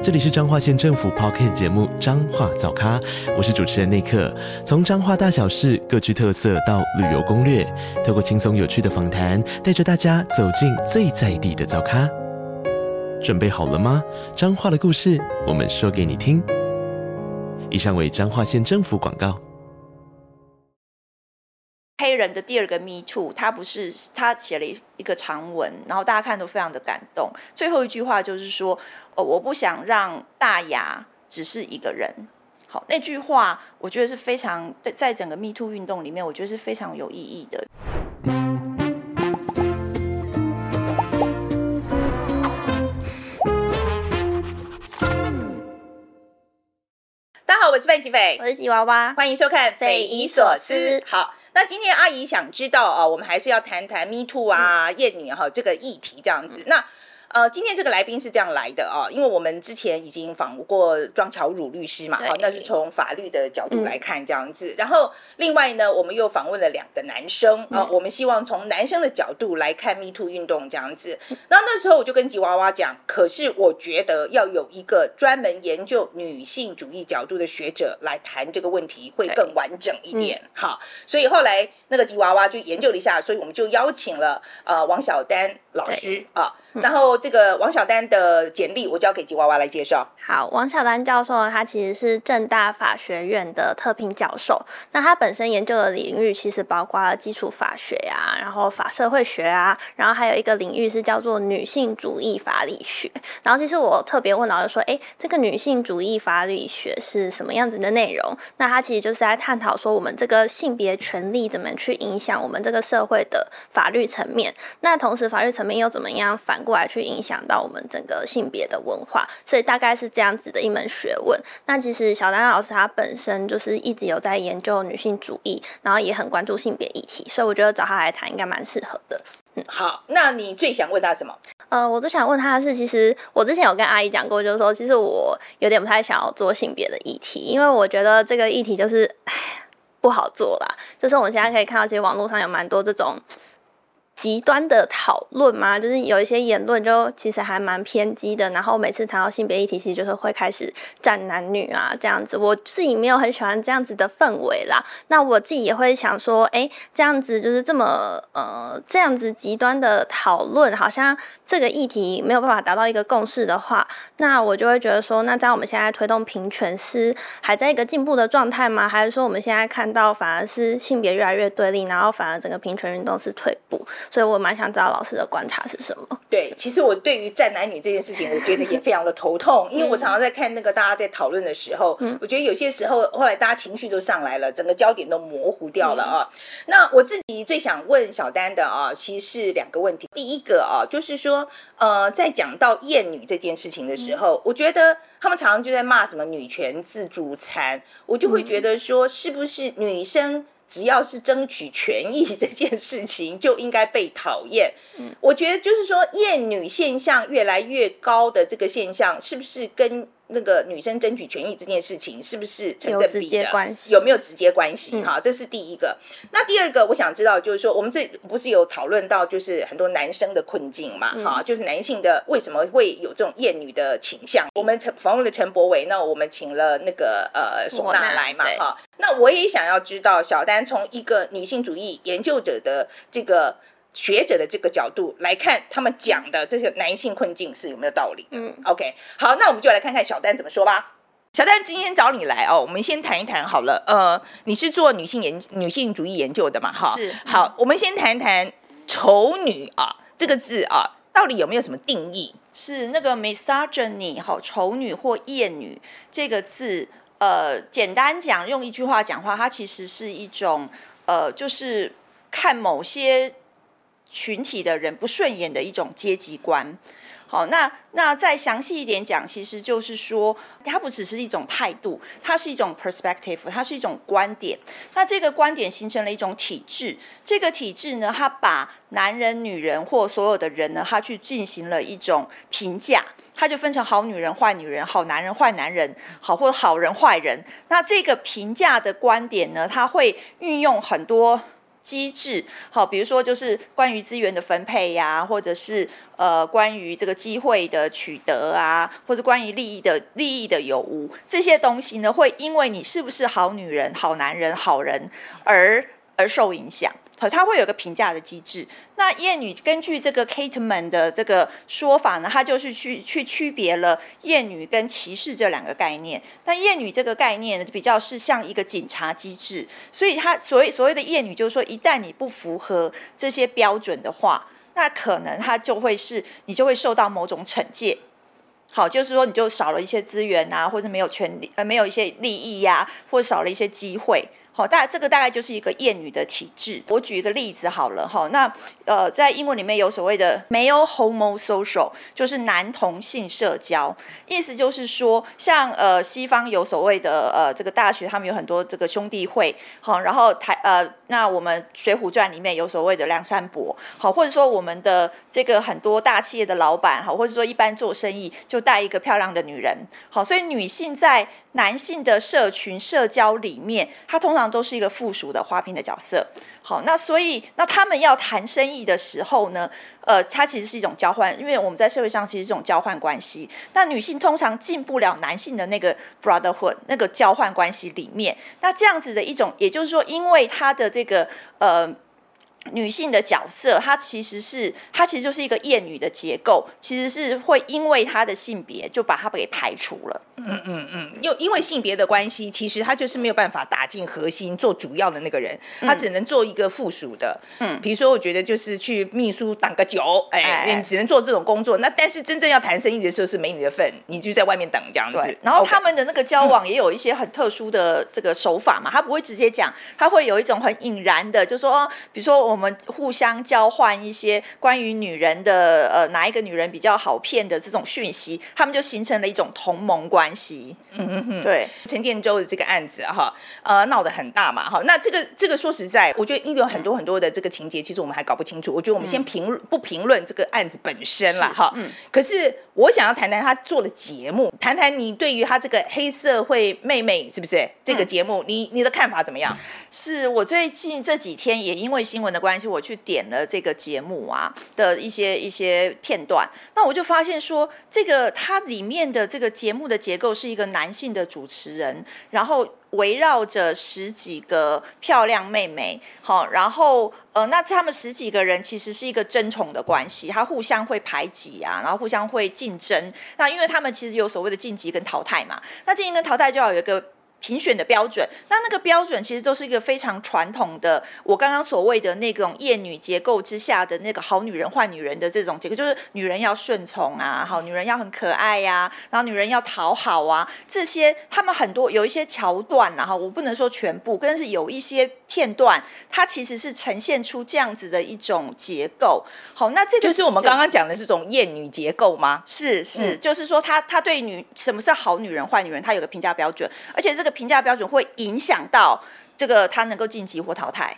这里是彰化县政府 Podcast 节目《彰化早咖》，我是主持人内克。从彰化大小事各具特色到旅游攻略，透过轻松有趣的访谈，带着大家走进最在地的早咖。准备好了吗？彰化的故事，我们说给你听。以上为彰化县政府广告。黑人的第二个 Me Too，他不是他写了一个长文，然后大家看都非常的感动。最后一句话就是说：“哦，我不想让大牙只是一个人。”好，那句话我觉得是非常在整个 Me Too 运动里面，我觉得是非常有意义的。大家好，我是范琪斐，我是吉娃娃，欢迎收看《匪夷所思》。好。那今天阿姨想知道啊，我们还是要谈谈 Me Too 啊、艳女哈这个议题这样子。那。呃，今天这个来宾是这样来的啊，因为我们之前已经访过庄巧汝律师嘛，好，那是从法律的角度来看这样子。嗯、然后另外呢，我们又访问了两个男生啊，我们希望从男生的角度来看 Me Too 运动这样子。那那时候我就跟吉娃娃讲，可是我觉得要有一个专门研究女性主义角度的学者来谈这个问题会更完整一点。好，所以后来那个吉娃娃就研究了一下，所以我们就邀请了呃王晓丹老师啊，然后。这个王晓丹的简历，我交给吉娃娃来介绍。好，王晓丹教授呢他其实是政大法学院的特聘教授。那他本身研究的领域其实包括了基础法学啊，然后法社会学啊，然后还有一个领域是叫做女性主义法理学。然后其实我特别问老师说，哎，这个女性主义法理学是什么样子的内容？那他其实就是在探讨说，我们这个性别权利怎么去影响我们这个社会的法律层面。那同时法律层面又怎么样反过来去影响到我们整个性别的文化，所以大概是这样子的一门学问。那其实小丹老师他本身就是一直有在研究女性主义，然后也很关注性别议题，所以我觉得找他来谈应该蛮适合的。嗯，好，那你最想问他什么？呃，我最想问他的是，其实我之前有跟阿姨讲过，就是说，其实我有点不太想要做性别的议题，因为我觉得这个议题就是唉不好做啦。就是我们现在可以看到，其实网络上有蛮多这种。极端的讨论嘛，就是有一些言论就其实还蛮偏激的，然后每次谈到性别议题，其实就是会开始站男女啊这样子。我自己没有很喜欢这样子的氛围啦。那我自己也会想说，哎、这样子就是这么呃这样子极端的讨论，好像这个议题没有办法达到一个共识的话，那我就会觉得说，那这样我们现在推动平权是还在一个进步的状态吗？还是说我们现在看到反而是性别越来越对立，然后反而整个平权运动是退步？所以我蛮想知道老师的观察是什么？对，其实我对于站男女这件事情，我觉得也非常的头痛，因为我常常在看那个大家在讨论的时候，嗯，我觉得有些时候后来大家情绪都上来了，整个焦点都模糊掉了啊。嗯，那我自己最想问小丹的啊，其实是两个问题。第一个啊，就是说，呃，在讲到厌女这件事情的时候，我觉得他们常常就在骂什么女权自助餐，我就会觉得说，是不是女生？只要是争取权益 这件事情，就应该被讨厌。嗯，我觉得就是说，厌女现象越来越高的这个现象，是不是跟？那个女生争取权益这件事情是不是成正比的？有没有直接关系？哈、嗯，这是第一个。那第二个，我想知道就是说，我们这不是有讨论到就是很多男生的困境嘛？哈、嗯，就是男性的为什么会有这种厌女的倾向？我们陈访问了陈柏伟，那我们请了那个呃唢呐来嘛？哈，那我也想要知道小丹从一个女性主义研究者的这个。学者的这个角度来看，他们讲的这些男性困境是有没有道理的？嗯，OK，好，那我们就来看看小丹怎么说吧。小丹今天找你来哦，我们先谈一谈好了。呃，你是做女性研女性主义研究的嘛？哈，是。好，我们先谈谈“丑女”啊这个字啊，到底有没有什么定义？是那个 misogyny 哈，丑女或厌女这个字，呃，简单讲，用一句话讲话，它其实是一种呃，就是看某些。群体的人不顺眼的一种阶级观，好，那那再详细一点讲，其实就是说，它不只是一种态度，它是一种 perspective，它是一种观点。那这个观点形成了一种体制，这个体制呢，它把男人、女人或所有的人呢，它去进行了一种评价，它就分成好女人、坏女人、好男人、坏男人，好或好人、坏人。那这个评价的观点呢，它会运用很多。机制好，比如说就是关于资源的分配呀，或者是呃关于这个机会的取得啊，或者关于利益的利益的有无这些东西呢，会因为你是不是好女人、好男人、好人而而受影响。好，它会有个评价的机制。那厌女根据这个 Kateman 的这个说法呢，它就是去去区别了厌女跟歧视这两个概念。那厌女这个概念呢比较是像一个警察机制，所以它所谓所谓的厌女就是说，一旦你不符合这些标准的话，那可能它就会是你就会受到某种惩戒。好，就是说你就少了一些资源啊，或者没有权利呃没有一些利益呀、啊，或少了一些机会。好，大这个大概就是一个厌女的体质。我举一个例子好了，哈，那呃，在英文里面有所谓的 male homosocial，就是男同性社交，意思就是说，像呃西方有所谓的呃这个大学，他们有很多这个兄弟会，好，然后台呃那我们《水浒传》里面有所谓的梁山伯，好，或者说我们的这个很多大企业的老板，好，或者说一般做生意就带一个漂亮的女人，好，所以女性在男性的社群社交里面，他通常都是一个附属的花瓶的角色。好，那所以那他们要谈生意的时候呢，呃，它其实是一种交换，因为我们在社会上其实是这种交换关系。那女性通常进不了男性的那个 brotherhood 那个交换关系里面。那这样子的一种，也就是说，因为他的这个呃。女性的角色，她其实是，她其实就是一个厌女的结构，其实是会因为她的性别就把她给排除了。嗯嗯嗯，又因为性别的关系，其实她就是没有办法打进核心做主要的那个人，她只能做一个附属的。嗯，比如说，我觉得就是去秘书挡个酒，哎，哎你只能做这种工作。那但是真正要谈生意的时候，是没你的份，你就在外面等这样子。然后他们的那个交往也有一些很特殊的这个手法嘛，他不会直接讲，他会有一种很引然的，就说，哦，比如说我。我们互相交换一些关于女人的，呃，哪一个女人比较好骗的这种讯息，他们就形成了一种同盟关系。嗯嗯嗯，对，陈建州的这个案子哈，呃，闹得很大嘛，哈，那这个这个说实在，我觉得因为有很多很多的这个情节，其实我们还搞不清楚。我觉得我们先评、嗯、不评论这个案子本身了哈。嗯。可是我想要谈谈他做的节目，谈谈你对于他这个黑社会妹妹是不是这个节目，嗯、你你的看法怎么样？是我最近这几天也因为新闻的关关系，我去点了这个节目啊的一些一些片段，那我就发现说，这个它里面的这个节目的结构是一个男性的主持人，然后围绕着十几个漂亮妹妹，好，然后呃，那他们十几个人其实是一个争宠的关系，他互相会排挤啊，然后互相会竞争，那因为他们其实有所谓的晋级跟淘汰嘛，那晋级跟淘汰就要有一个。评选的标准，那那个标准其实都是一个非常传统的，我刚刚所谓的那种厌女结构之下的那个好女人、坏女人的这种结构，就是女人要顺从啊，好女人要很可爱呀、啊，然后女人要讨好啊，这些他们很多有一些桥段然后我不能说全部，但是有一些片段，它其实是呈现出这样子的一种结构。好，那这个就是我们刚刚讲的这种厌女结构吗？是是，嗯、就是说他他对女什么是好女人、坏女人，他有个评价标准，而且这个。评价标准会影响到这个他能够晋级或淘汰，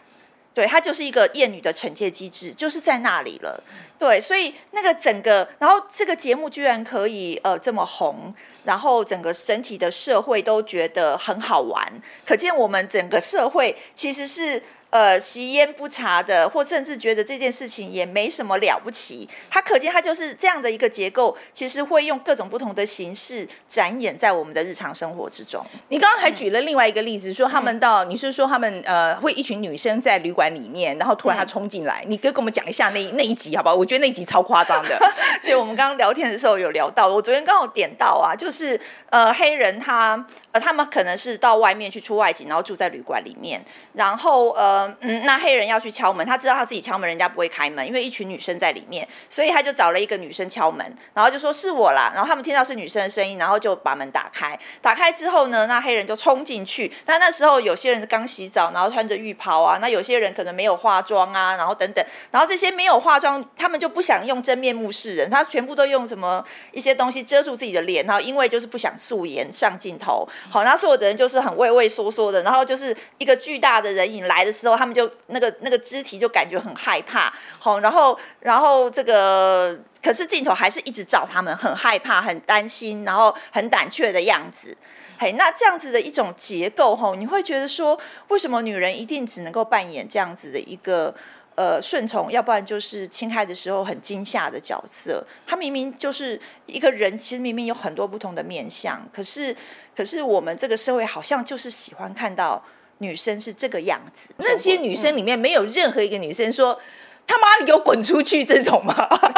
对，他就是一个厌女的惩戒机制，就是在那里了。对，所以那个整个，然后这个节目居然可以呃这么红，然后整个整体的社会都觉得很好玩，可见我们整个社会其实是。呃，吸烟不查的，或甚至觉得这件事情也没什么了不起，它可见它就是这样的一个结构，其实会用各种不同的形式展演在我们的日常生活之中。你刚刚还举了另外一个例子，嗯、说他们到，你是说他们呃，会一群女生在旅馆里面，然后突然他冲进来，嗯、你跟跟我们讲一下那那一集好不好？我觉得那一集超夸张的。对，我们刚刚聊天的时候有聊到，我昨天刚好点到啊，就是呃，黑人他呃，他们可能是到外面去出外景，然后住在旅馆里面，然后呃。嗯，那黑人要去敲门，他知道他自己敲门，人家不会开门，因为一群女生在里面，所以他就找了一个女生敲门，然后就说是我啦，然后他们听到是女生的声音，然后就把门打开。打开之后呢，那黑人就冲进去。那那时候有些人刚洗澡，然后穿着浴袍啊，那有些人可能没有化妆啊，然后等等，然后这些没有化妆，他们就不想用真面目示人，他全部都用什么一些东西遮住自己的脸，然后因为就是不想素颜上镜头。好，那所有的人就是很畏畏缩缩的，然后就是一个巨大的人影来的时候，他们就那个那个肢体就感觉很害怕。好，然后然后这个。可是镜头还是一直照他们，很害怕、很担心，然后很胆怯的样子。嘿，那这样子的一种结构，吼，你会觉得说，为什么女人一定只能够扮演这样子的一个呃顺从，要不然就是侵害的时候很惊吓的角色？她明明就是一个人，其实明明有很多不同的面相，可是可是我们这个社会好像就是喜欢看到女生是这个样子。那些女生里面没有任何一个女生说。他妈，你给我滚出去！这种吗？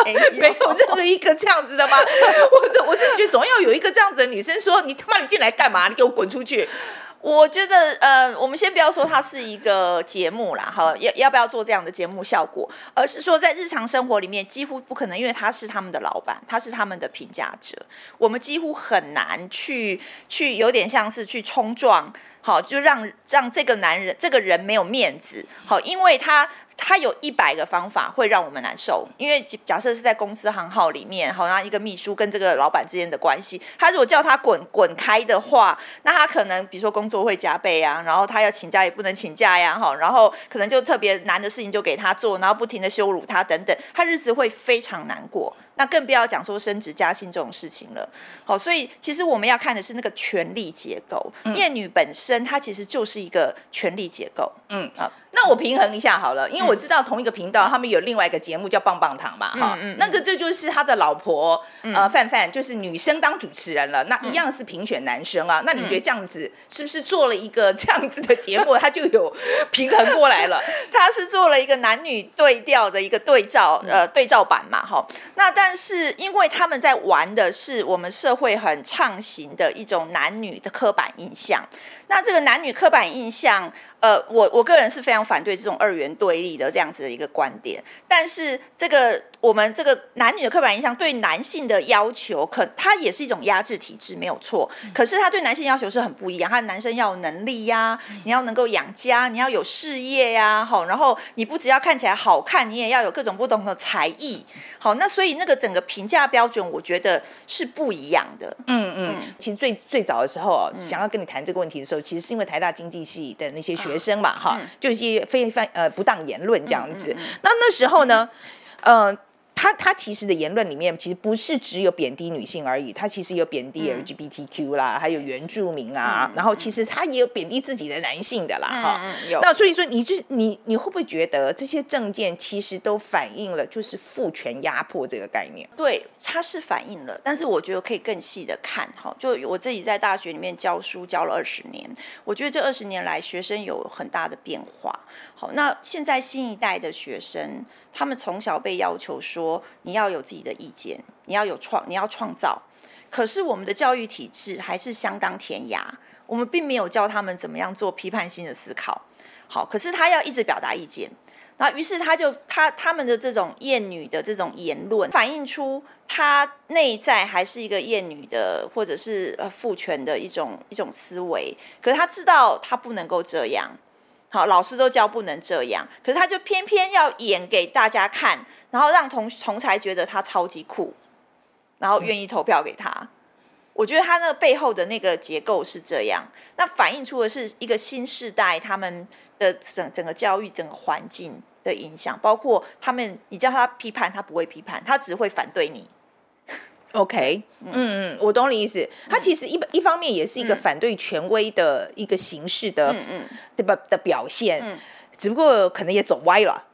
没有，没有任何一个这样子的吗？我这我真的觉得总要有一个这样子的女生说：“你他妈，你进来干嘛？你给我滚出去！”我觉得，呃，我们先不要说它是一个节目啦，哈，要要不要做这样的节目效果？而是说，在日常生活里面，几乎不可能，因为他是他们的老板，他是他们的评价者，我们几乎很难去去有点像是去冲撞，好，就让让这个男人这个人没有面子，好，因为他。他有一百个方法会让我们难受，因为假设是在公司行号里面，好像一个秘书跟这个老板之间的关系，他如果叫他滚滚开的话，那他可能比如说工作会加倍啊，然后他要请假也不能请假呀，哈，然后可能就特别难的事情就给他做，然后不停的羞辱他等等，他日子会非常难过。那更不要讲说升职加薪这种事情了。好，所以其实我们要看的是那个权力结构，厌女本身它其实就是一个权力结构。嗯，好。那我平衡一下好了，因为我知道同一个频道他们有另外一个节目叫棒棒糖嘛，哈、那个这就是他的老婆，嗯、呃，范范就是女生当主持人了，那一样是评选男生啊，嗯、那你觉得这样子是不是做了一个这样子的节目，他就有平衡过来了？他是做了一个男女对调的一个对照，呃，对照版嘛，哈，那但是因为他们在玩的是我们社会很畅行的一种男女的刻板印象，那这个男女刻板印象。呃，我我个人是非常反对这种二元对立的这样子的一个观点，但是这个。我们这个男女的刻板印象对男性的要求，可它也是一种压制体制，没有错。可是他对男性要求是很不一样，他男生要有能力呀，你要能够养家，你要有事业呀，好，然后你不只要看起来好看，你也要有各种不同的才艺，好，那所以那个整个评价标准，我觉得是不一样的。嗯嗯，其实最最早的时候，想要跟你谈这个问题的时候，其实是因为台大经济系的那些学生嘛，哈，就一些非非呃不当言论这样子。那那时候呢，嗯。他他其实的言论里面，其实不是只有贬低女性而已，他其实有贬低 LGBTQ 啦，嗯、还有原住民啊，嗯、然后其实他也有贬低自己的男性的啦，哈、嗯。有。那所以说你，你就你你会不会觉得这些政见其实都反映了就是父权压迫这个概念？对，它是反映了，但是我觉得可以更细的看，哈，就我自己在大学里面教书教了二十年，我觉得这二十年来学生有很大的变化。好，那现在新一代的学生。他们从小被要求说，你要有自己的意见，你要有创，你要创造。可是我们的教育体制还是相当填鸭，我们并没有教他们怎么样做批判性的思考。好，可是他要一直表达意见，那于是他就他他们的这种厌女的这种言论，反映出他内在还是一个厌女的，或者是呃父权的一种一种思维。可是他知道他不能够这样。好，老师都教不能这样，可是他就偏偏要演给大家看，然后让同同侪觉得他超级酷，然后愿意投票给他。我觉得他那个背后的那个结构是这样，那反映出的是一个新世代他们的整整个教育整个环境的影响，包括他们，你叫他批判，他不会批判，他只会反对你。OK，嗯嗯，我懂你意思。他其实一一方面也是一个反对权威的一个形式的，嗯对吧的表现，嗯，只不过可能也走歪了。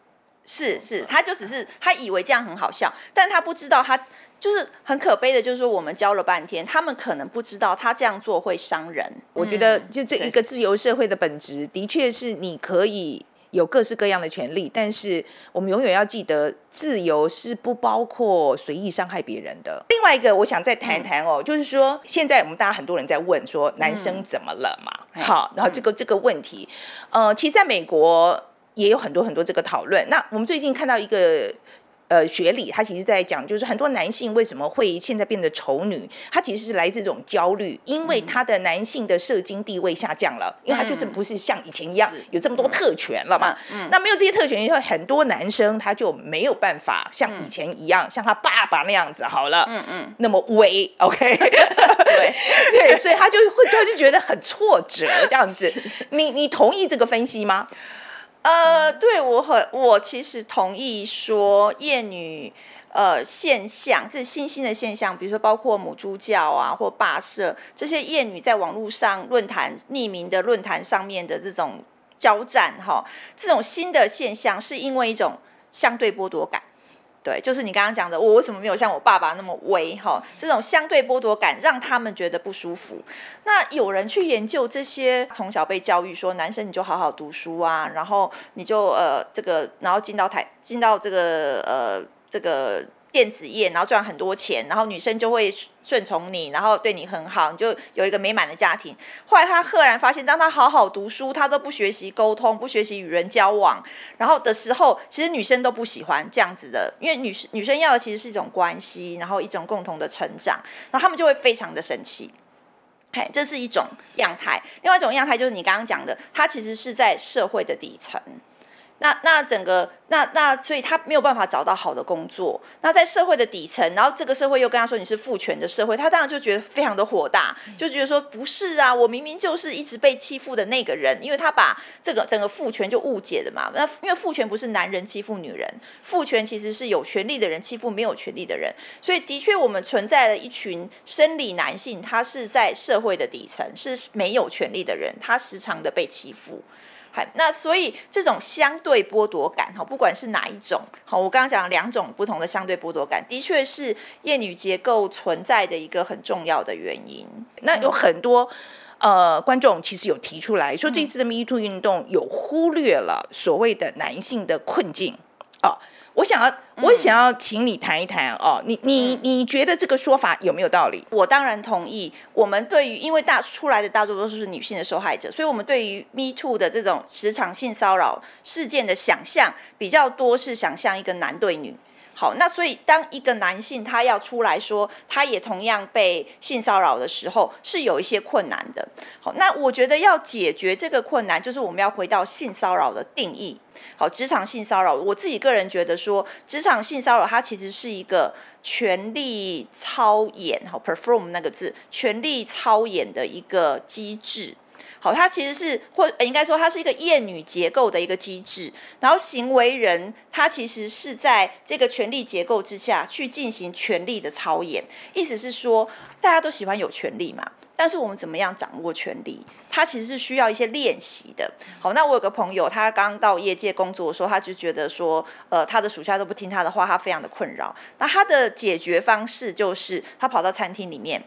是是，他就只是他以为这样很好笑，但他不知道他就是很可悲的，就是说我们教了半天，他们可能不知道他这样做会伤人。我觉得就这一个自由社会的本质，的确是你可以。有各式各样的权利，但是我们永远要记得，自由是不包括随意伤害别人的。另外一个，我想再谈谈哦，嗯、就是说，现在我们大家很多人在问说，男生怎么了嘛？嗯、好，然后这个这个问题，呃，其实在美国，也有很多很多这个讨论。那我们最近看到一个。呃，学理他其实在讲，就是很多男性为什么会现在变得丑女，他其实是来自这种焦虑，因为他的男性的射精地位下降了，因为他就是不是像以前一样有这么多特权了嘛。那没有这些特权以后，很多男生他就没有办法像以前一样，像他爸爸那样子好了，嗯嗯，那么威，OK，对。对，所以他就会他就觉得很挫折这样子。你你同意这个分析吗？呃，对我很，我其实同意说厌女呃现象，这是新兴的现象，比如说包括母猪教啊或霸社这些厌女在网络上论坛匿名的论坛上面的这种交战哈，这种新的现象是因为一种相对剥夺感。对，就是你刚刚讲的，我为什么没有像我爸爸那么威哈？这种相对剥夺感让他们觉得不舒服。那有人去研究这些，从小被教育说男生你就好好读书啊，然后你就呃这个，然后进到台进到这个呃这个。电子业，然后赚很多钱，然后女生就会顺从你，然后对你很好，你就有一个美满的家庭。后来他赫然发现，当他好好读书，他都不学习沟通，不学习与人交往，然后的时候，其实女生都不喜欢这样子的，因为女生女生要的其实是一种关系，然后一种共同的成长，然后他们就会非常的生气。嘿，这是一种样态。另外一种样态就是你刚刚讲的，他其实是在社会的底层。那那整个那那，所以他没有办法找到好的工作。那在社会的底层，然后这个社会又跟他说你是父权的社会，他当然就觉得非常的火大，就觉得说不是啊，我明明就是一直被欺负的那个人，因为他把这个整个父权就误解了嘛。那因为父权不是男人欺负女人，父权其实是有权利的人欺负没有权利的人。所以的确，我们存在了一群生理男性，他是在社会的底层是没有权利的人，他时常的被欺负。那所以这种相对剥夺感，哈，不管是哪一种，好，我刚刚讲两种不同的相对剥夺感，的确是厌女结构存在的一个很重要的原因。那有很多呃观众其实有提出来说，这次的 Me Too 运动有忽略了所谓的男性的困境哦。我想要，我想要请你谈一谈哦，你你你觉得这个说法有没有道理？我当然同意。我们对于因为大出来的大多都是女性的受害者，所以我们对于 Me Too 的这种职场性骚扰事件的想象比较多是想象一个男对女。好，那所以当一个男性他要出来说他也同样被性骚扰的时候，是有一些困难的。好，那我觉得要解决这个困难，就是我们要回到性骚扰的定义。好，职场性骚扰，我自己个人觉得说，职场性骚扰它其实是一个权力操演，好，perform 那个字，权力操演的一个机制。好，它其实是或应该说它是一个厌女结构的一个机制，然后行为人他其实是在这个权力结构之下去进行权力的操演，意思是说大家都喜欢有权力嘛。但是我们怎么样掌握权力？他其实是需要一些练习的。好，那我有个朋友，他刚到业界工作的时候，他就觉得说，呃，他的属下都不听他的话，他非常的困扰。那他的解决方式就是，他跑到餐厅里面，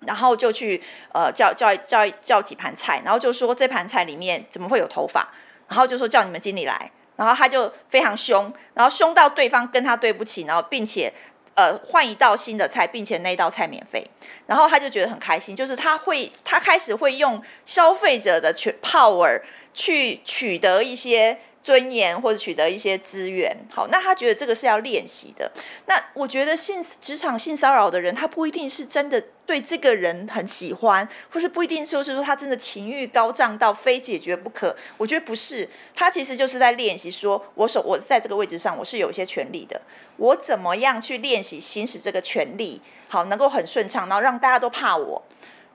然后就去呃叫叫叫叫几盘菜，然后就说这盘菜里面怎么会有头发？然后就说叫你们经理来，然后他就非常凶，然后凶到对方跟他对不起，然后并且。呃，换一道新的菜，并且那道菜免费，然后他就觉得很开心，就是他会，他开始会用消费者的权 power 去取得一些。尊严或者取得一些资源，好，那他觉得这个是要练习的。那我觉得性职场性骚扰的人，他不一定是真的对这个人很喜欢，或是不一定说是说他真的情欲高涨到非解决不可。我觉得不是，他其实就是在练习，说我手我在这个位置上我是有一些权利的，我怎么样去练习行使这个权利，好，能够很顺畅，然后让大家都怕我。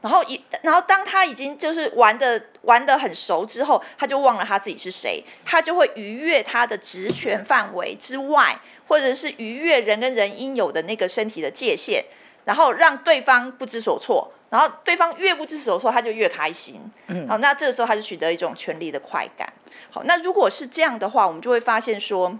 然后一，然后当他已经就是玩的玩的很熟之后，他就忘了他自己是谁，他就会逾越他的职权范围之外，或者是逾越人跟人应有的那个身体的界限，然后让对方不知所措，然后对方越不知所措，他就越开心。嗯，好，那这个时候他就取得一种权力的快感。好，那如果是这样的话，我们就会发现说，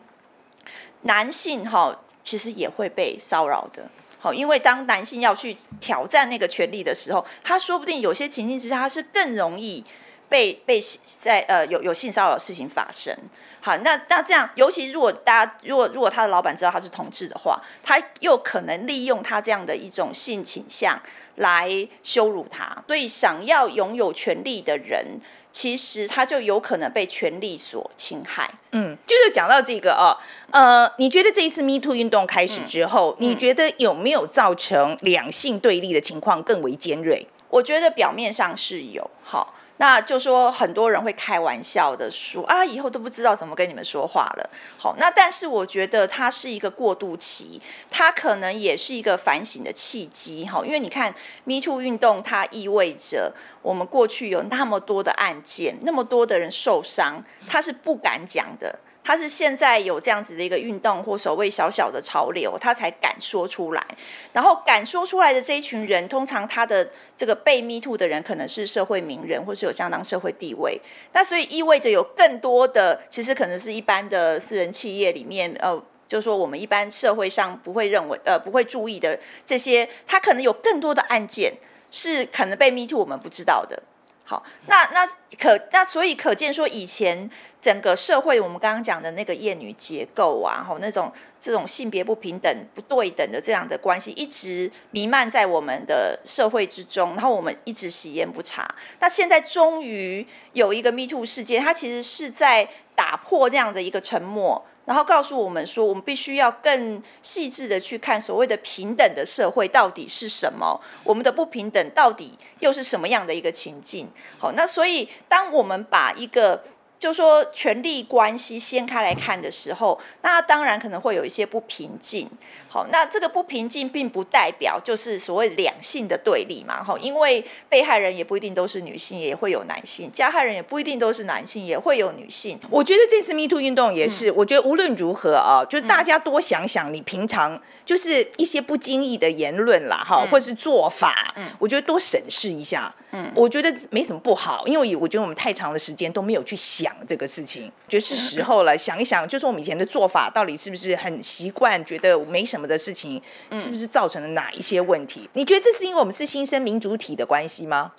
男性哈其实也会被骚扰的。好，因为当男性要去挑战那个权利的时候，他说不定有些情境之下，他是更容易被被在呃有有性骚扰的事情发生。好，那那这样，尤其如果大家如果如果他的老板知道他是同志的话，他又可能利用他这样的一种性倾向来羞辱他。所以，想要拥有权利的人，其实他就有可能被权力所侵害。嗯，就是讲到这个哦，呃，你觉得这一次 Me Too 运动开始之后，嗯、你觉得有没有造成两性对立的情况更为尖锐？我觉得表面上是有，好。那就说很多人会开玩笑的说啊，以后都不知道怎么跟你们说话了。好，那但是我觉得它是一个过渡期，它可能也是一个反省的契机。哈，因为你看 Me Too 运动，它意味着我们过去有那么多的案件，那么多的人受伤，他是不敢讲的。他是现在有这样子的一个运动或所谓小小的潮流，他才敢说出来。然后敢说出来的这一群人，通常他的这个被 Me Too 的人，可能是社会名人，或是有相当社会地位。那所以意味着有更多的，其实可能是一般的私人企业里面，呃，就是说我们一般社会上不会认为，呃，不会注意的这些，他可能有更多的案件是可能被 Me Too 我们不知道的。好，那那可那所以可见说以前。整个社会，我们刚刚讲的那个厌女结构啊，吼，那种这种性别不平等、不对等的这样的关系，一直弥漫在我们的社会之中，然后我们一直喜厌不查。那现在终于有一个 Me Too 事件，它其实是在打破这样的一个沉默，然后告诉我们说，我们必须要更细致的去看所谓的平等的社会到底是什么，我们的不平等到底又是什么样的一个情境。好，那所以当我们把一个就说权力关系掀开来看的时候，那当然可能会有一些不平静。好，那这个不平静并不代表就是所谓两性的对立嘛。哈，因为被害人也不一定都是女性，也会有男性；加害人也不一定都是男性，也会有女性。我觉得这次 Me Too 运动也是，嗯、我觉得无论如何啊，就是大家多想想，你平常就是一些不经意的言论啦，哈、嗯，或是做法，嗯，我觉得多审视一下。嗯，我觉得没什么不好，因为我觉得我们太长的时间都没有去想这个事情，觉得是时候了，想一想，就是我们以前的做法到底是不是很习惯，觉得没什么的事情，是不是造成了哪一些问题？你觉得这是因为我们是新生民主体的关系吗？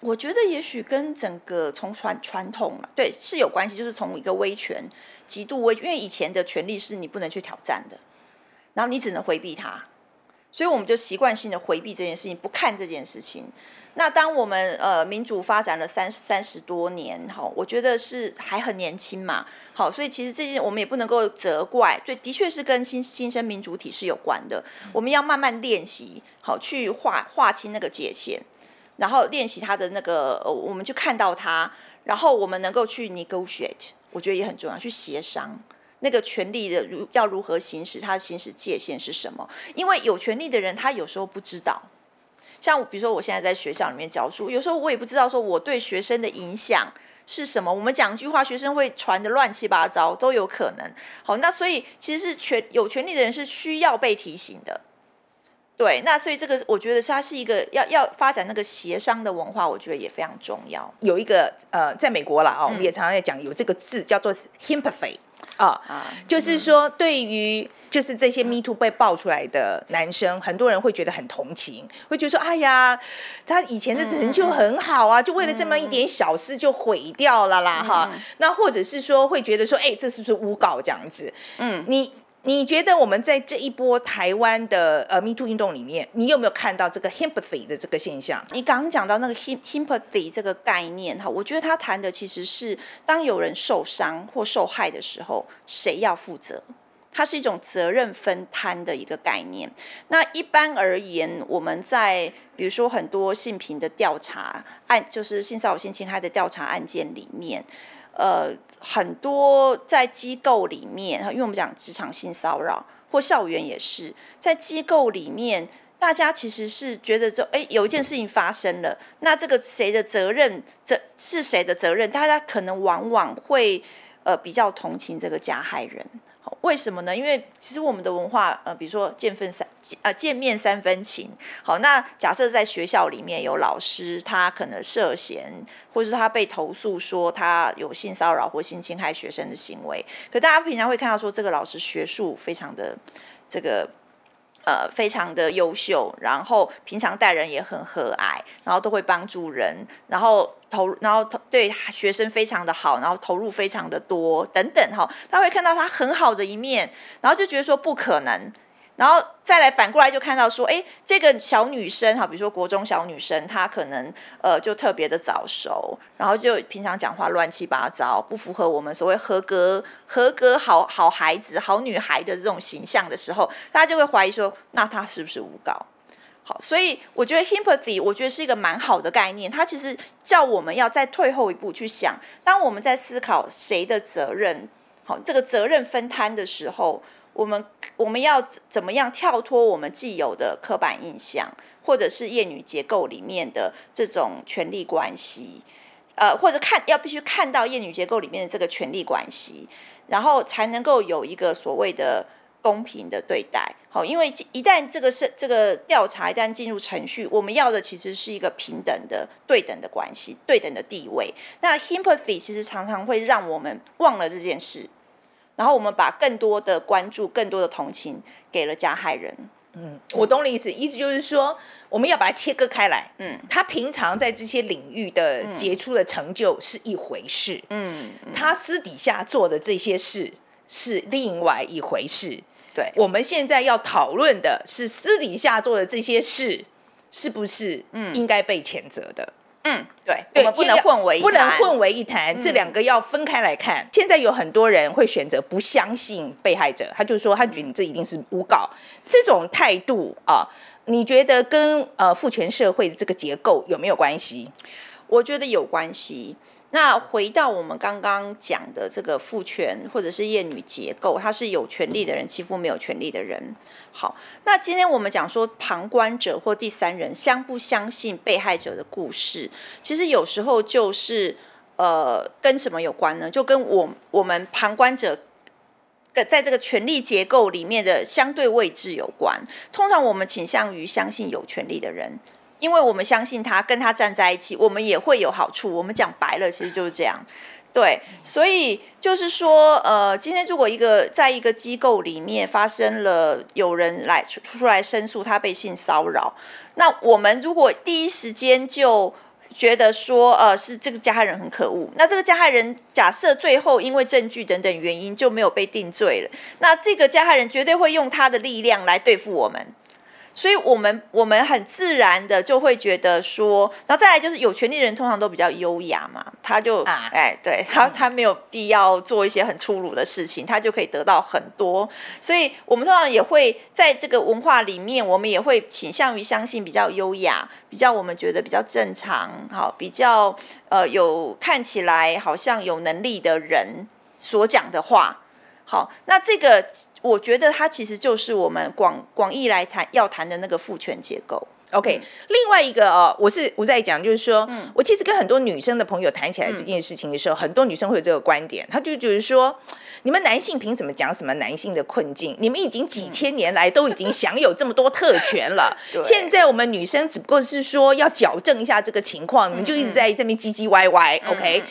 我觉得也许跟整个从传传统嘛，对，是有关系，就是从一个威权极度威，因为以前的权力是你不能去挑战的，然后你只能回避它，所以我们就习惯性的回避这件事情，不看这件事情。那当我们呃民主发展了三三十多年，哈，我觉得是还很年轻嘛，好，所以其实这件我们也不能够责怪，对，的确是跟新新生民主体是有关的。我们要慢慢练习，好，去划划清那个界限，然后练习他的那个，我们就看到他，然后我们能够去 negotiate，我觉得也很重要，去协商那个权利的如要如何行使，它的行使界限是什么？因为有权利的人，他有时候不知道。像比如说，我现在在学校里面教书，有时候我也不知道说我对学生的影响是什么。我们讲一句话，学生会传的乱七八糟，都有可能。好，那所以其实是权有权利的人是需要被提醒的。对，那所以这个我觉得它是一个要要发展那个协商的文化，我觉得也非常重要。有一个呃，在美国了啊，我们也常常在讲有这个字叫做 “sympathy”。啊，就是说，对于就是这些 Me Too 被爆出来的男生，很多人会觉得很同情，会觉得说，哎呀，他以前的成就很好啊，就为了这么一点小事就毁掉了啦，哈。那或者是说，会觉得说，哎，这是不是诬告这样子？嗯，你。你觉得我们在这一波台湾的呃 Me Too 运动里面，你有没有看到这个 Himpathy 的这个现象？你刚刚讲到那个 Himpathy 这个概念哈，我觉得他谈的其实是当有人受伤或受害的时候，谁要负责？它是一种责任分摊的一个概念。那一般而言，我们在比如说很多性平的调查案，就是性骚扰、性侵害的调查案件里面。呃，很多在机构里面，因为我们讲职场性骚扰或校园也是，在机构里面，大家其实是觉得说，哎，有一件事情发生了，那这个谁的责任？这是谁的责任？大家可能往往会呃比较同情这个加害人。为什么呢？因为其实我们的文化，呃，比如说见分三，呃，见面三分情。好，那假设在学校里面有老师，他可能涉嫌，或是他被投诉说他有性骚扰或性侵害学生的行为，可大家平常会看到说这个老师学术非常的这个。呃，非常的优秀，然后平常待人也很和蔼，然后都会帮助人，然后投，然后投对学生非常的好，然后投入非常的多，等等哈，他会看到他很好的一面，然后就觉得说不可能，然后再来反过来就看到说，哎，这个小女生哈，比如说国中小女生，她可能呃就特别的早熟，然后就平常讲话乱七八糟，不符合我们所谓合格合格好好孩子、好女孩的这种形象的时候，大家就会怀疑说，那她是不是诬告？好，所以我觉得 Himpathy 我觉得是一个蛮好的概念，它其实叫我们要再退后一步去想，当我们在思考谁的责任，好，这个责任分摊的时候。我们我们要怎么样跳脱我们既有的刻板印象，或者是厌女结构里面的这种权力关系，呃，或者看要必须看到厌女结构里面的这个权力关系，然后才能够有一个所谓的公平的对待。好，因为一旦这个是这个调查一旦进入程序，我们要的其实是一个平等的、对等的关系、对等的地位。那 Himpathy 其实常常会让我们忘了这件事。然后我们把更多的关注、更多的同情给了加害人。嗯，我懂你意思，意思就是说，我们要把它切割开来。嗯，他平常在这些领域的杰出的成就是一回事。嗯，他私底下做的这些事是另外一回事。对，我们现在要讨论的是私底下做的这些事是不是嗯应该被谴责的。嗯，对，对，我们不能混为一谈，不能混为一谈，这两个要分开来看。嗯、现在有很多人会选择不相信被害者，他就说他觉得你这一定是诬告，这种态度啊，你觉得跟呃父权社会的这个结构有没有关系？我觉得有关系。那回到我们刚刚讲的这个父权或者是厌女结构，他是有权利的人欺负没有权利的人。好，那今天我们讲说旁观者或第三人相不相信被害者的故事，其实有时候就是呃跟什么有关呢？就跟我我们旁观者在这个权力结构里面的相对位置有关。通常我们倾向于相信有权利的人。因为我们相信他，跟他站在一起，我们也会有好处。我们讲白了，其实就是这样。对，所以就是说，呃，今天如果一个在一个机构里面发生了有人来出来申诉他被性骚扰，那我们如果第一时间就觉得说，呃，是这个加害人很可恶，那这个加害人假设最后因为证据等等原因就没有被定罪了，那这个加害人绝对会用他的力量来对付我们。所以，我们我们很自然的就会觉得说，然后再来就是有权利的人通常都比较优雅嘛，他就、啊、哎，对他他没有必要做一些很粗鲁的事情，他就可以得到很多。所以我们通常也会在这个文化里面，我们也会倾向于相信比较优雅、比较我们觉得比较正常、好比较呃有看起来好像有能力的人所讲的话。好，那这个我觉得它其实就是我们广广义来谈要谈的那个父权结构。OK，、嗯、另外一个哦，我是我在讲，就是说，嗯，我其实跟很多女生的朋友谈起来这件事情的时候，嗯、很多女生会有这个观点，她就觉得说，你们男性凭什么讲什么男性的困境？你们已经几千年来都已经享有这么多特权了，对。现在我们女生只不过是说要矫正一下这个情况，你们就一直在这边唧唧歪歪。嗯、OK，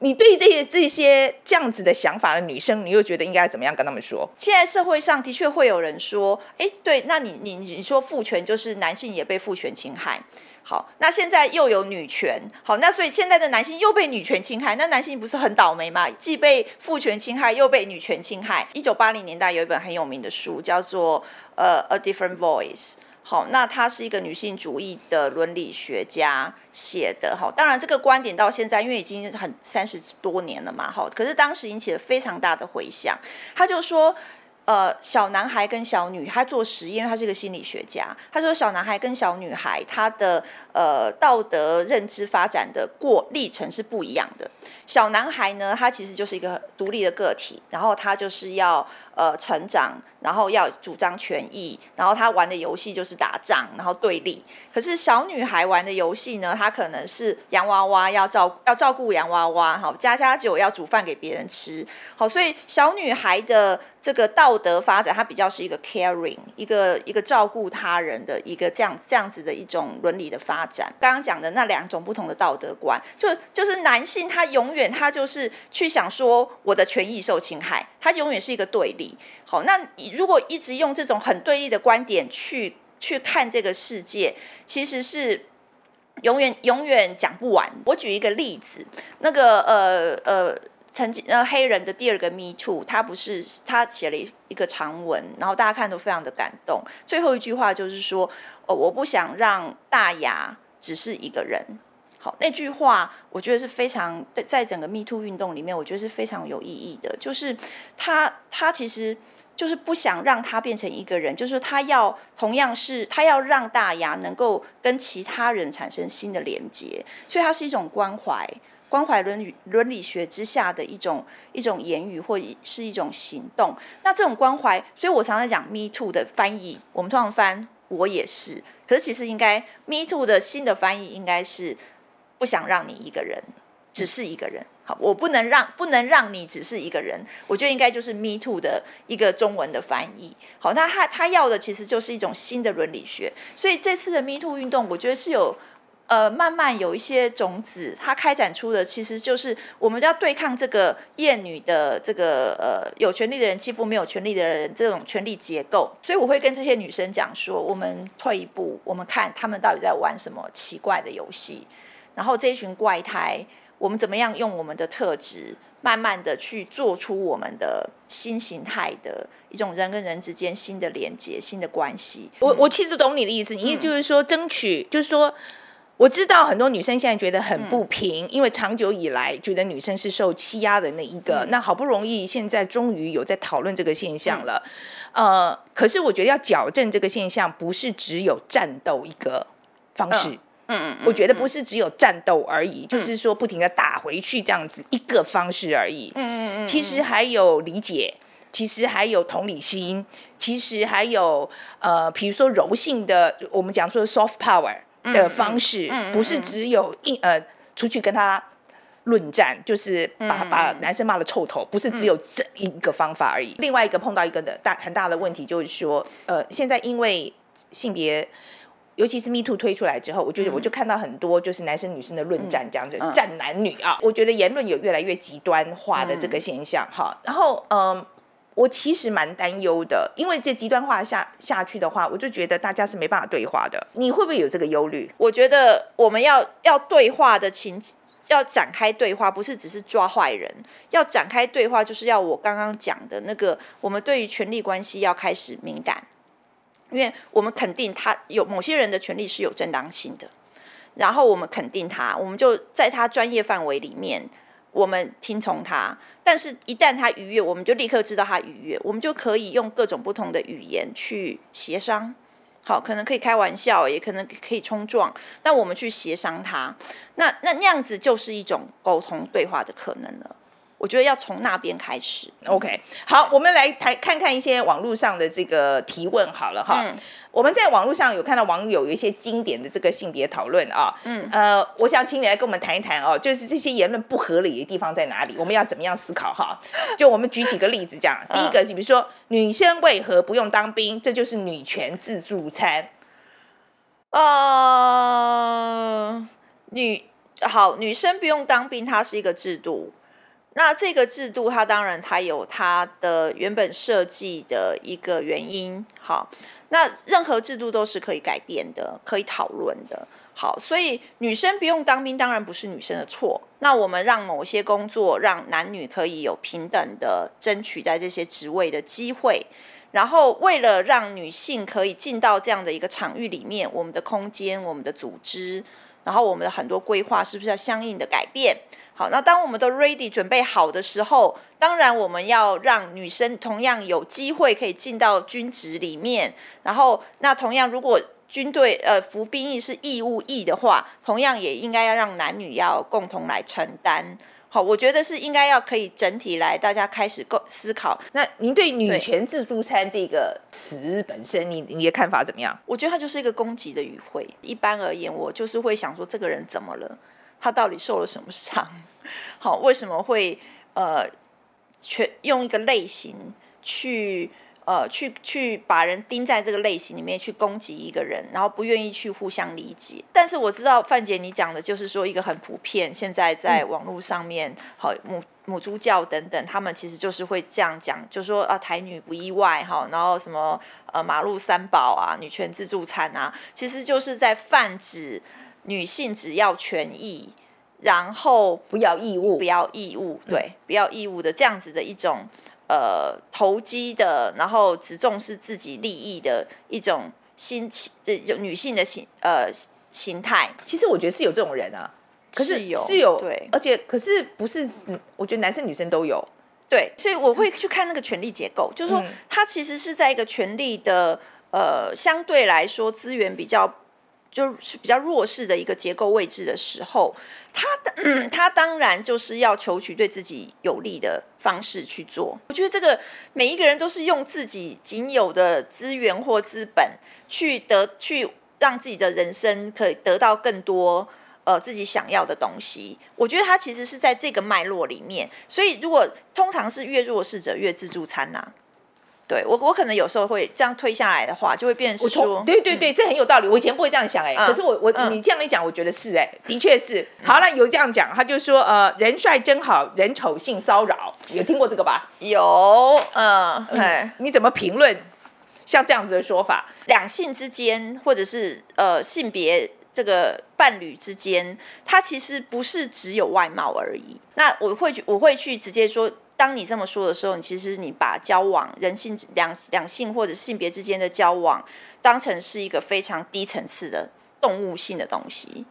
你对这些这些这样子的想法的女生，你又觉得应该怎么样跟他们说？现在社会上的确会有人说，哎，对，那你你你说父权就是男性也被父父权侵害，好，那现在又有女权，好，那所以现在的男性又被女权侵害，那男性不是很倒霉吗？既被父权侵害，又被女权侵害。一九八零年代有一本很有名的书，叫做呃《A Different Voice》，好，那他是一个女性主义的伦理学家写的，好，当然这个观点到现在因为已经很三十多年了嘛，好，可是当时引起了非常大的回响，他就说。呃，小男孩跟小女孩做实验，他是一个心理学家。他说，小男孩跟小女孩他的呃道德认知发展的过历程是不一样的。小男孩呢，他其实就是一个独立的个体，然后他就是要呃成长，然后要主张权益，然后他玩的游戏就是打仗，然后对立。可是小女孩玩的游戏呢，她可能是洋娃娃，要照要照顾洋娃娃，好，家家酒要煮饭给别人吃，好，所以小女孩的。这个道德发展，她比较是一个 caring，一个一个照顾他人的一个这样这样子的一种伦理的发展。刚刚讲的那两种不同的道德观，就就是男性他永远他就是去想说我的权益受侵害，他永远是一个对立。好，那如果一直用这种很对立的观点去去看这个世界，其实是永远永远讲不完。我举一个例子，那个呃呃。曾经呃黑人的第二个 Me Too，他不是他写了一个长文，然后大家看都非常的感动。最后一句话就是说，哦，我不想让大牙只是一个人。好，那句话我觉得是非常在整个 Me Too 运动里面，我觉得是非常有意义的。就是他他其实就是不想让他变成一个人，就是他要同样是他要让大牙能够跟其他人产生新的连接，所以它是一种关怀。关怀伦理伦理学之下的一种一种言语，或是一种行动。那这种关怀，所以我常常讲 “me too” 的翻译，我们通常翻“我也是”。可是其实应该 “me too” 的新的翻译应该是不想让你一个人，只是一个人。好，我不能让不能让你只是一个人。我觉得应该就是 “me too” 的一个中文的翻译。好，那他他要的其实就是一种新的伦理学。所以这次的 “me too” 运动，我觉得是有。呃，慢慢有一些种子，它开展出的其实就是我们要对抗这个厌女的这个呃有权利的人欺负没有权利的人这种权力结构。所以我会跟这些女生讲说，我们退一步，我们看他们到底在玩什么奇怪的游戏。然后这一群怪胎，我们怎么样用我们的特质，慢慢的去做出我们的新形态的一种人跟人之间新的连接、新的关系。我我其实懂你的意思，你意思就是说争取，就是说。我知道很多女生现在觉得很不平，嗯、因为长久以来觉得女生是受欺压的那一个。嗯、那好不容易现在终于有在讨论这个现象了，嗯、呃，可是我觉得要矫正这个现象，不是只有战斗一个方式。嗯嗯，我觉得不是只有战斗而已，嗯、就是说不停的打回去这样子一个方式而已。嗯嗯嗯，其实还有理解，其实还有同理心，其实还有呃，比如说柔性的，我们讲说 soft power。的方式不是只有一呃出去跟他论战，就是把把男生骂的臭头，不是只有这一个方法而已。另外一个碰到一个的大很大的问题就是说，呃，现在因为性别，尤其是 Me Too 推出来之后，我觉得我就看到很多就是男生女生的论战这样子，战男女啊，我觉得言论有越来越极端化的这个现象哈。然后嗯。我其实蛮担忧的，因为这极端化下下去的话，我就觉得大家是没办法对话的。你会不会有这个忧虑？我觉得我们要要对话的情，要展开对话，不是只是抓坏人，要展开对话，就是要我刚刚讲的那个，我们对于权力关系要开始敏感，因为我们肯定他有某些人的权利是有正当性的，然后我们肯定他，我们就在他专业范围里面。我们听从他，但是一旦他逾越，我们就立刻知道他逾越，我们就可以用各种不同的语言去协商。好，可能可以开玩笑，也可能可以冲撞，那我们去协商他，那那那样子就是一种沟通对话的可能了。我觉得要从那边开始。OK，好，我们来谈看看一些网络上的这个提问好了哈。嗯、我们在网络上有看到网友有一些经典的这个性别讨论啊。嗯。呃，我想请你来跟我们谈一谈哦，就是这些言论不合理的地方在哪里？我们要怎么样思考哈？就我们举几个例子讲。第一个，就比如说女生为何不用当兵？这就是女权自助餐。呃，女好，女生不用当兵，它是一个制度。那这个制度，它当然它有它的原本设计的一个原因。好，那任何制度都是可以改变的，可以讨论的。好，所以女生不用当兵，当然不是女生的错。那我们让某些工作，让男女可以有平等的争取在这些职位的机会。然后，为了让女性可以进到这样的一个场域里面，我们的空间、我们的组织，然后我们的很多规划，是不是要相应的改变？好，那当我们都 ready 准备好的时候，当然我们要让女生同样有机会可以进到军职里面。然后，那同样如果军队呃服兵役是义务役的话，同样也应该要让男女要共同来承担。好，我觉得是应该要可以整体来大家开始构思考。那您对“女权自助餐”这个词本身，你你的看法怎么样？我觉得它就是一个攻击的语汇。一般而言，我就是会想说，这个人怎么了？他到底受了什么伤？好，为什么会呃，全用一个类型去呃去去把人钉在这个类型里面去攻击一个人，然后不愿意去互相理解？但是我知道范姐你讲的就是说一个很普遍，现在在网络上面，好母母猪教等等，他们其实就是会这样讲，就说啊台女不意外哈，然后什么呃马路三宝啊，女权自助餐啊，其实就是在泛指。女性只要权益，然后不要义务，不要义务，对，不要义务的这样子的一种呃投机的，然后只重视自己利益的一种心情，这女性的形呃形态。其实我觉得是有这种人啊，可是，是有是有对，而且可是不是，我觉得男生女生都有。对，所以我会去看那个权力结构，就是说，它其实是在一个权力的呃相对来说资源比较就是比较弱势的一个结构位置的时候，他嗯，他当然就是要求取对自己有利的方式去做。我觉得这个每一个人都是用自己仅有的资源或资本去得去让自己的人生可以得到更多。呃，自己想要的东西，我觉得他其实是在这个脉络里面，所以如果通常是越弱势者越自助餐呐、啊，对我我可能有时候会这样推下来的话，就会变成是说，对对对，嗯、这很有道理，我以前不会这样想哎、欸，嗯、可是我我、嗯、你这样一讲，我觉得是哎、欸，的确是。好了，有这样讲，他就说呃，人帅真好人丑性骚扰，有听过这个吧？有，嗯，嗯你怎么评论像这样子的说法？两性之间或者是呃性别。这个伴侣之间，他其实不是只有外貌而已。那我会去，我会去直接说，当你这么说的时候，你其实你把交往人性两两性或者性别之间的交往，当成是一个非常低层次的动物性的东西。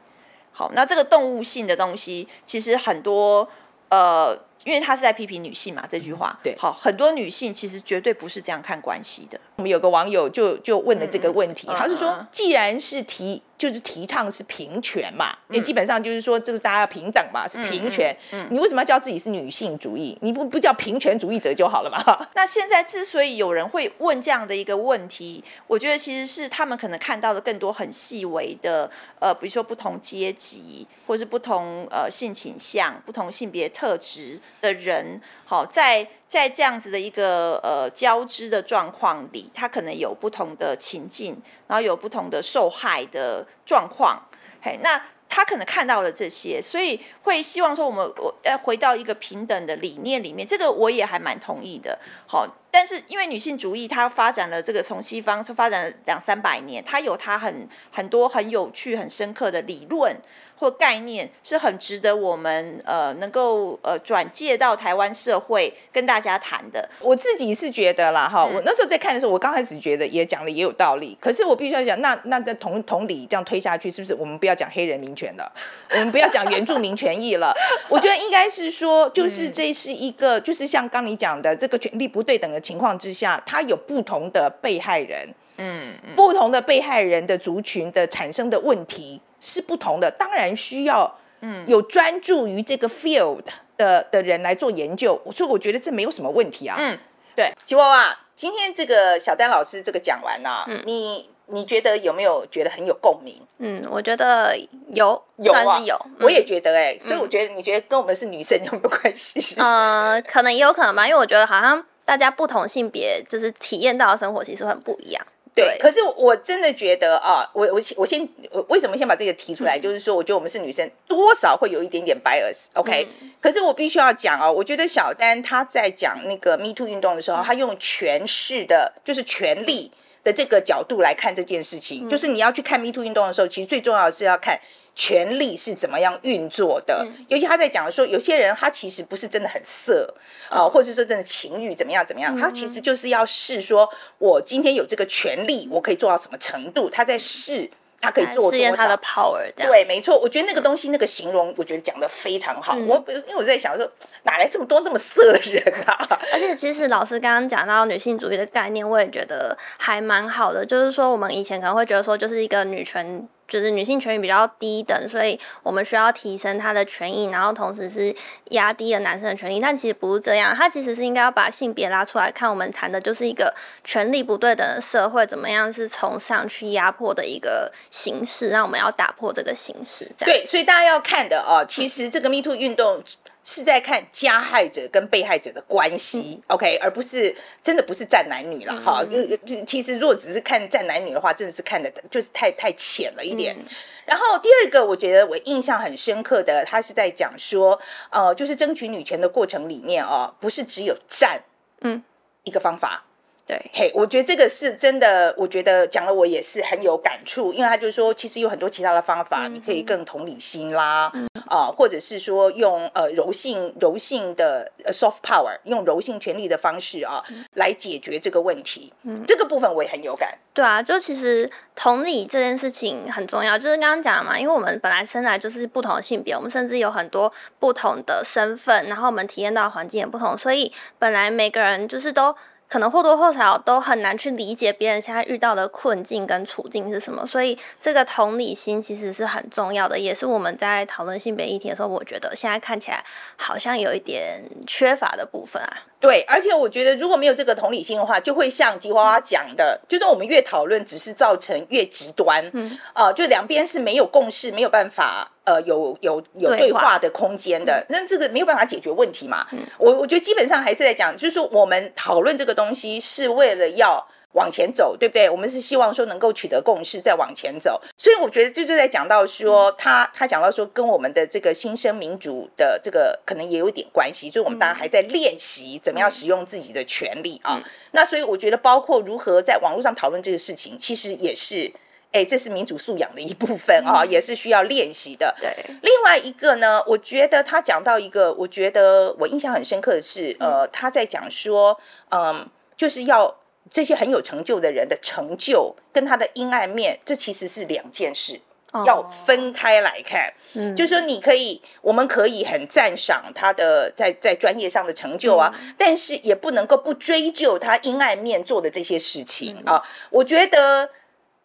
好，那这个动物性的东西，其实很多呃，因为他是在批评女性嘛，这句话，对，好，很多女性其实绝对不是这样看关系的。我们有个网友就就问了这个问题，嗯、他是说，嗯、既然是提。就是提倡是平权嘛，也、嗯、基本上就是说，这个大家要平等嘛，是平权。你为什么要叫自己是女性主义？你不不叫平权主义者就好了嘛？那现在之所以有人会问这样的一个问题，我觉得其实是他们可能看到的更多很细微的，呃，比如说不同阶级，或是不同呃性倾向、不同性别特质的人，好，在在这样子的一个呃交织的状况里，他可能有不同的情境。然后有不同的受害的状况，嘿，那他可能看到了这些，所以会希望说我们我要回到一个平等的理念里面，这个我也还蛮同意的。好，但是因为女性主义它发展了这个从西方发展了两三百年，它有它很很多很有趣、很深刻的理论。或概念是很值得我们呃能够呃转介到台湾社会跟大家谈的。我自己是觉得啦哈，嗯、我那时候在看的时候，我刚开始觉得也讲的也有道理。可是我必须要讲，那那在同同理这样推下去，是不是我们不要讲黑人民权了？我们不要讲原住民权益了？我觉得应该是说，就是这是一个，嗯、就是像刚你讲的这个权利不对等的情况之下，它有不同的被害人，嗯，嗯不同的被害人的族群的产生的问题。是不同的，当然需要嗯有专注于这个 field 的的人来做研究，所以我觉得这没有什么问题啊。嗯，对，吉娃娃，今天这个小丹老师这个讲完了，嗯，你你觉得有没有觉得很有共鸣？嗯，我觉得有，有啊，有，我也觉得哎、欸，所以我觉得你觉得跟我们是女生有没有关系？呃，可能也有可能吧，因为我觉得好像大家不同性别就是体验到的生活其实很不一样。对，可是我真的觉得啊，我我我先我为什么先把这个提出来？嗯、就是说，我觉得我们是女生，多少会有一点点 bias，OK？、Okay? 嗯、可是我必须要讲哦，我觉得小丹她在讲那个 Me Too 运动的时候，她用权势的，就是权力的这个角度来看这件事情。嗯、就是你要去看 Me Too 运动的时候，其实最重要的是要看。权力是怎么样运作的？嗯、尤其他在讲说，有些人他其实不是真的很色啊、呃，或者是说真的情欲怎么样怎么样，嗯、他其实就是要试说，我今天有这个权力，我可以做到什么程度？他在试，他可以做多少？他的 power。对，没错，我觉得那个东西那个形容，我觉得讲的非常好。嗯、我因为我在想说，哪来这么多这么色的人啊？而且其实老师刚刚讲到女性主义的概念，我也觉得还蛮好的。就是说，我们以前可能会觉得说，就是一个女权。就是女性权益比较低等，所以我们需要提升她的权益，然后同时是压低了男生的权益。但其实不是这样，他其实是应该要把性别拉出来看。我们谈的就是一个权力不对等的社会，怎么样是从上去压迫的一个形式，让我们要打破这个形式。这样对，所以大家要看的哦，其实这个 Me Too 运动。是在看加害者跟被害者的关系，嗯，OK，而不是真的不是站男女了哈。嗯，其实如果只是看站男女的话，真的是看的就是太太浅了一点。嗯，然后第二个，我觉得我印象很深刻的，他是在讲说，呃，就是争取女权的过程里面哦，不是只有站，嗯，一个方法。对，嘿，hey, 我觉得这个是真的，我觉得讲了我也是很有感触，因为他就是说，其实有很多其他的方法，嗯、你可以更同理心啦，嗯、啊，或者是说用呃柔性柔性的 soft power，用柔性权力的方式啊，嗯、来解决这个问题。嗯，这个部分我也很有感。对啊，就其实同理这件事情很重要，就是刚刚讲嘛，因为我们本来生来就是不同的性别，我们甚至有很多不同的身份，然后我们体验到的环境也不同，所以本来每个人就是都。可能或多或少都很难去理解别人现在遇到的困境跟处境是什么，所以这个同理心其实是很重要的，也是我们在讨论性别议题的时候，我觉得现在看起来好像有一点缺乏的部分啊。对，而且我觉得如果没有这个同理心的话，就会像吉娃娃讲的，嗯、就是我们越讨论，只是造成越极端。嗯，呃，就两边是没有共识，没有办法。呃，有有有对话的空间的，那这个没有办法解决问题嘛？嗯、我我觉得基本上还是在讲，就是说我们讨论这个东西是为了要往前走，对不对？我们是希望说能够取得共识，再往前走。所以我觉得这就在讲到说，他他讲到说，跟我们的这个新生民主的这个可能也有一点关系，就是我们大家还在练习怎么样使用自己的权利啊。那所以我觉得，包括如何在网络上讨论这个事情，其实也是。哎，这是民主素养的一部分啊，也是需要练习的。对，另外一个呢，我觉得他讲到一个，我觉得我印象很深刻的是，呃，他在讲说，嗯，就是要这些很有成就的人的成就跟他的阴暗面，这其实是两件事，要分开来看。嗯，就是说你可以，我们可以很赞赏他的在在专业上的成就啊，但是也不能够不追究他阴暗面做的这些事情啊。我觉得。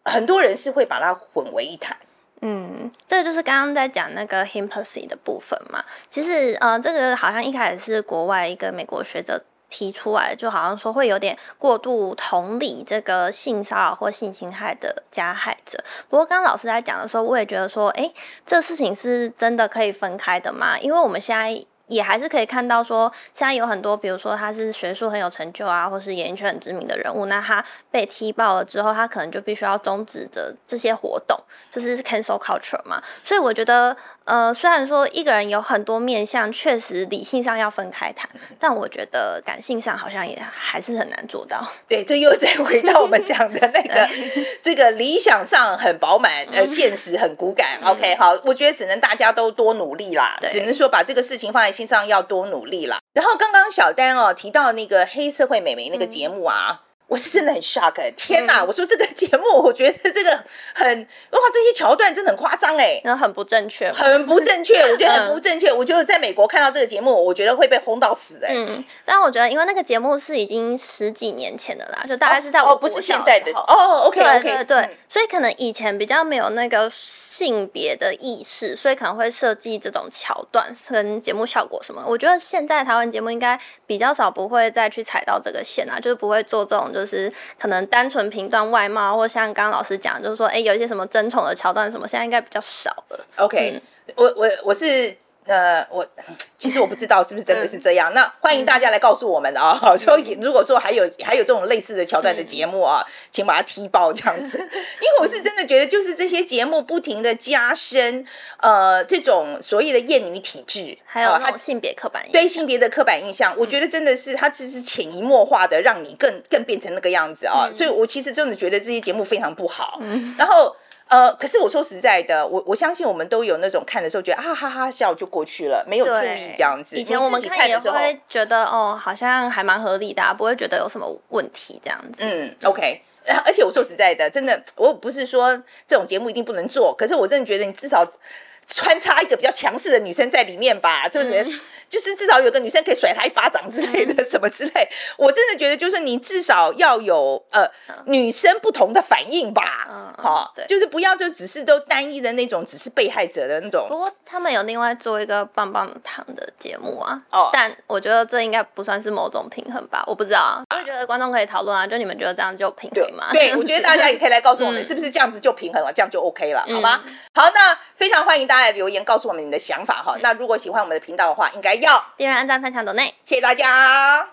很多人是会把它混为一谈，嗯，这个就是刚刚在讲那个 h y m p a t h y 的部分嘛。其实，呃，这个好像一开始是国外一个美国学者提出来，就好像说会有点过度同理这个性骚扰或性侵害的加害者。不过，刚刚老师在讲的时候，我也觉得说，哎，这事情是真的可以分开的吗？因为我们现在。也还是可以看到说，现在有很多，比如说他是学术很有成就啊，或是演艺圈很知名的人物，那他被踢爆了之后，他可能就必须要终止的这些活动，就是 cancel culture 嘛。所以我觉得。呃，虽然说一个人有很多面相，确实理性上要分开谈，但我觉得感性上好像也还是很难做到。对，这又再回到我们讲的那个，这个理想上很饱满，呃，现实很骨感。嗯、OK，好，我觉得只能大家都多努力啦，只能说把这个事情放在心上，要多努力啦。然后刚刚小丹哦提到那个黑社会美眉那个节目啊。嗯我是真的很 shock，天哪！嗯、我说这个节目，我觉得这个很哇，这些桥段真的很夸张哎，那很不正确，很不正确，我觉得很不正确。嗯、我觉得在美国看到这个节目，我觉得会被轰到死哎。嗯，但我觉得因为那个节目是已经十几年前的啦，就大概是在我、哦哦、不是现在的哦，OK OK 对对对，嗯、所以可能以前比较没有那个性别的意识，所以可能会设计这种桥段跟节目效果什么。我觉得现在台湾节目应该比较少不会再去踩到这个线啊，就是不会做这种。就是可能单纯评断外貌，或像刚刚老师讲，就是说，哎、欸，有一些什么争宠的桥段什么，现在应该比较少了。OK，、嗯、我我我是。呃，我其实我不知道是不是真的是这样。嗯、那欢迎大家来告诉我们啊！嗯、所以如果说还有还有这种类似的桥段的节目啊，嗯、请把它踢爆这样子。因为我是真的觉得，就是这些节目不停的加深呃这种所谓的厌女体质，还有那种性别刻板印象，对性别的刻板印象，我觉得真的是它只是潜移默化的让你更更变成那个样子啊。嗯、所以我其实真的觉得这些节目非常不好。嗯、然后。呃，可是我说实在的，我我相信我们都有那种看的时候觉得啊哈哈笑就过去了，没有注意这样子。以前我们看也会觉得哦，好像还蛮合理的，不会觉得有什么问题这样子。嗯，OK。而且我说实在的，真的，我不是说这种节目一定不能做，可是我真的觉得你至少。穿插一个比较强势的女生在里面吧，就是、嗯、就是至少有个女生可以甩他一巴掌之类的，什么之类。我真的觉得，就是你至少要有呃、嗯、女生不同的反应吧，嗯，好，对，就是不要就只是都单一的那种，只是被害者的那种。不过他们有另外做一个棒棒糖的节目啊，哦，但我觉得这应该不算是某种平衡吧，我不知道啊。我觉得观众可以讨论啊，就你们觉得这样就平衡吗？对，我觉得大家也可以来告诉我们，是不是这样子就平衡了，嗯、这样就 OK 了，好吗？嗯、好，那非常欢迎大家。留言告诉我们你的想法哈。那如果喜欢我们的频道的话，应该要订阅、按赞、分享。抖内，谢谢大家。